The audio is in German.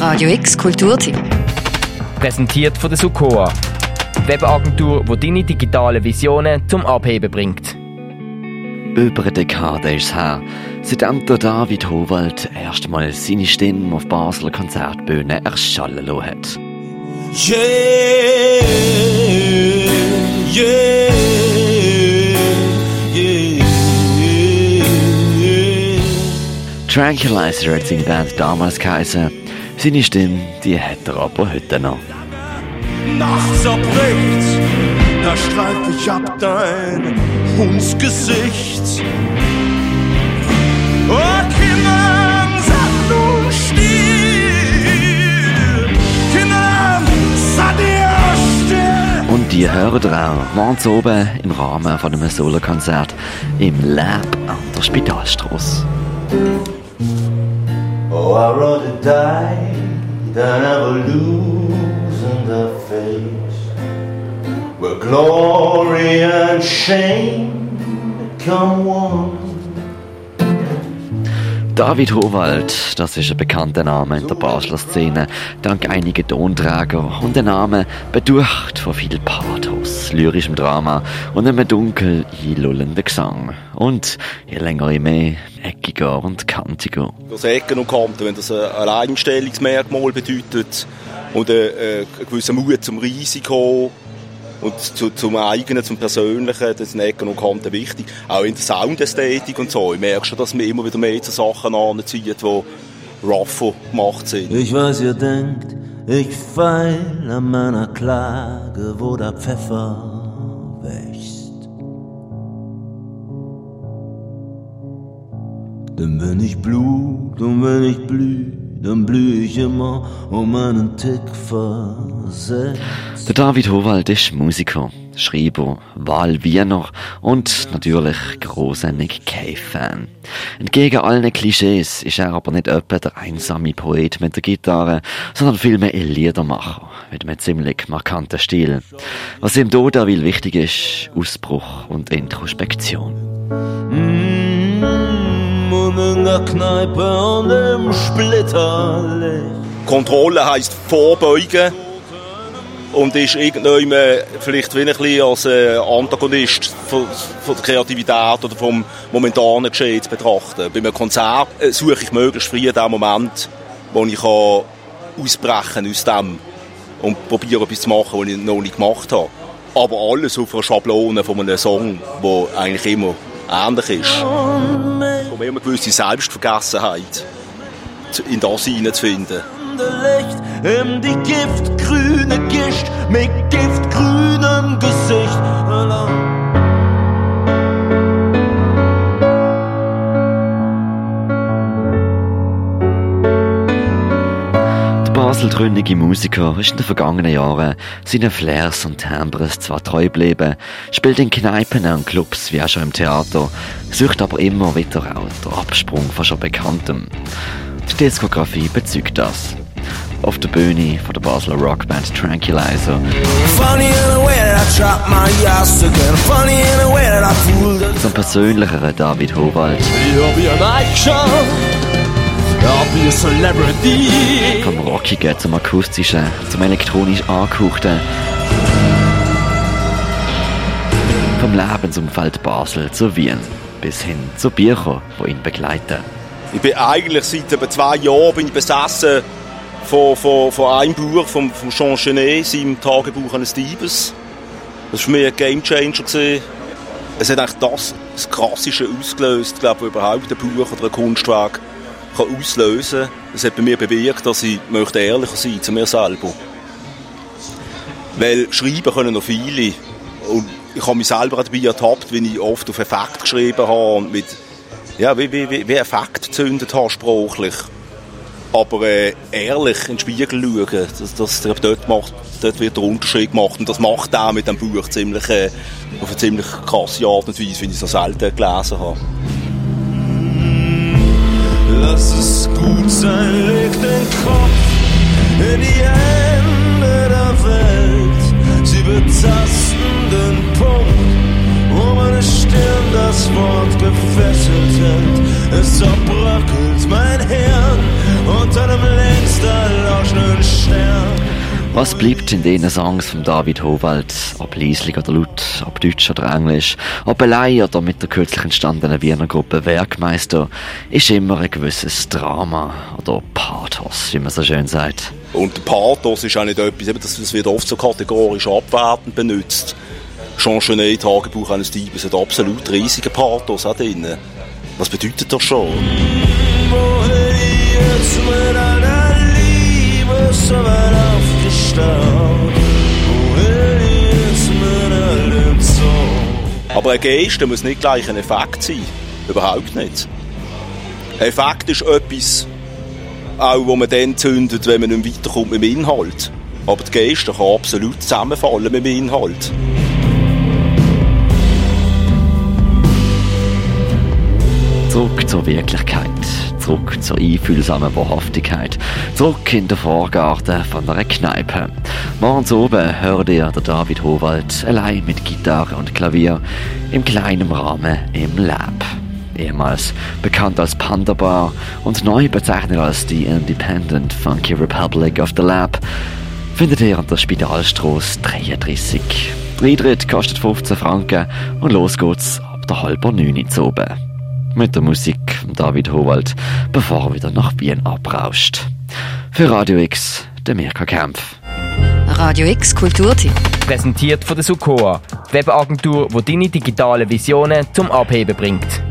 Radio X Kulturtipp. Präsentiert von der Sukoa. Webagentur, die deine digitalen Visionen zum Abheben bringt. Über eine Dekade ist es her, seitdem der David Howald erstmals seine Stimme auf Basler Konzertbühne erschallen lassen hat. Yeah, yeah, yeah, Tranquilizer hat seine Band damals geheißen. Seine Stimme, die hat er aber heute noch. Nachts erbricht, da streife ich ab dein Hundsgesicht. Oh, Kindern, sag nun still. Kindern, sag dir still. Und die hören auch morgens oben im Rahmen von einem Solokonzert im Lab an der Spitalstrasse. Oh, I'd rather die than ever lose in the face where glory and shame come one. David Howald, das ist ein bekannter Name in der Basler Szene, dank einiger Tonträger und der Name bedurcht von viel Pathos, lyrischem Drama und einem dunkel einlullenden Gesang. Und je länger je mehr, eckiger und kantiger. Das Ecken und Kanten, wenn das ein Alleinstellungsmerkmal bedeutet und einen, äh, gewissen Mut zum Risiko und zu, zum eigenen, zum persönlichen, das sind Ecken und Kanten wichtig. Auch in der Soundästhetik und so. Ich merke schon, dass man immer wieder mehr zu Sachen anzieht, die rougher gemacht sind. Ich weiß, ihr denkt, ich feil an meiner Klage, wo der Pfeffer Denn wenn ich blut und wenn ich blüh, dann blüh ich immer um einen Tick versetzt. Der David Howald ist Musiker, Schreiber, Wahlwiener und natürlich grosser Nick Cave-Fan. Entgegen allen Klischees ist er aber nicht etwa der einsame Poet mit der Gitarre, sondern vielmehr ein Liedermacher mit einem ziemlich markanten Stil. Was ihm da will wichtig ist, Ausbruch und Introspektion. In der Kneipe und im Splitterlicht. Kontrolle heisst vorbeugen und ist irgendwann vielleicht wie ein bisschen als äh, Antagonist von, von der Kreativität oder vom momentanen Geschehen zu betrachten. Bei einem Konzert äh, suche ich möglichst früh den Moment, wo ich kann ausbrechen aus dem und probiere etwas zu machen, was ich noch nicht gemacht habe. Aber alles auf einer Schablone von einem Song, der eigentlich immer ähnlich ist. Immer eine gewisse Selbstvergessenheit in das hineinzufinden. In die giftgrüne Gischt mit giftgrünem Gesicht. Baseltründige Musiker ist in den vergangenen Jahren seinen Flairs und Timbres zwar treu geblieben, spielt in Kneipen und Clubs wie auch schon im Theater, sucht aber immer wieder auch den Absprung von schon Bekanntem. Die Diskografie bezeugt das. Auf der Bühne von der Basler Rockband Tranquilizer, zum persönlicheren David Howald, be an Action. I'll be a celebrity. vom Rockigen zum Akustischen, zum elektronisch Angehauchten, vom Lebensumfeld Basel zu Wien, bis hin zu Büchern, die ihn begleiten. Ich bin eigentlich seit etwa zwei Jahren bin ich besessen von, von, von einem Buch, von, von Jean Genet, seinem Tagebuch eines Diebes. Das war für mich ein Gamechanger. Gewesen. Es hat eigentlich das, das Krasseste ausgelöst, glaube ich, überhaupt ein Buch oder ein Kunstwerk kann auslösen. Es hat bei mir bewirkt, dass ich möchte ehrlicher sein zu mir selber. Weil schreiben können noch viele. Und ich habe mich selber dabei ertappt, wie ich oft auf Effekt geschrieben habe und mit ja, wie, wie, wie, Effekt gezündet habe, sprachlich. Aber äh, ehrlich in den Spiegel schauen, das, das, das, dort, macht, dort wird der Unterschied gemacht. Und das macht auch mit dem Buch ziemlich, äh, auf eine ziemlich krasse Art und Weise, wie ich es noch selten gelesen habe. Lass es gut sein, leg den Kopf in die Hände der Welt. Sie betasten den Punkt, wo meine Stirn das Wort gefesselt hält. Es zerbröckelt mein Hirn Was bleibt in diesen Songs von David Howald, ob leislich oder laut, ob Deutsch oder Englisch, ob allein oder mit der kürzlich entstandenen Wiener Gruppe Werkmeister, ist immer ein gewisses Drama oder Pathos, wie man so schön sagt. Und der Pathos ist auch nicht etwas, das wird oft so kategorisch abwertend benutzt. Jean Genet, Tagebuch eines Diebes, hat absolut riesigen Pathos auch drin. Was bedeutet das schon? So weit aufgestaut? Woher jetzt mit allem so? Aber ein Geist muss nicht gleich ein Effekt sein. Überhaupt nicht. Ein Effekt ist etwas, auch wo man dann zündet, wenn man nicht weiterkommt mit dem Inhalt. Aber der Geist kann absolut zusammenfallen mit dem Inhalt. Zurück zur Wirklichkeit, zurück zur einfühlsamen Wahrhaftigkeit, zurück in den Vorgarten von einer Kneipe. Morgens oben hört ihr der David Howald allein mit Gitarre und Klavier im kleinen Rahmen im Lab. Ehemals bekannt als Panda Bar und neu bezeichnet als die Independent Funky Republic of the Lab, findet ihr an der Spitalstraße 33. Der Eintritt kostet 15 Franken und los geht's ab der halben neun zu oben mit der Musik von David Howald, bevor er wieder nach Wien abrauscht. Für Radio X, der Mirka Kempf. Radio X Kulturtipp. Präsentiert von der Sukoa, Webagentur, wo deine digitale Visionen zum Abheben bringt.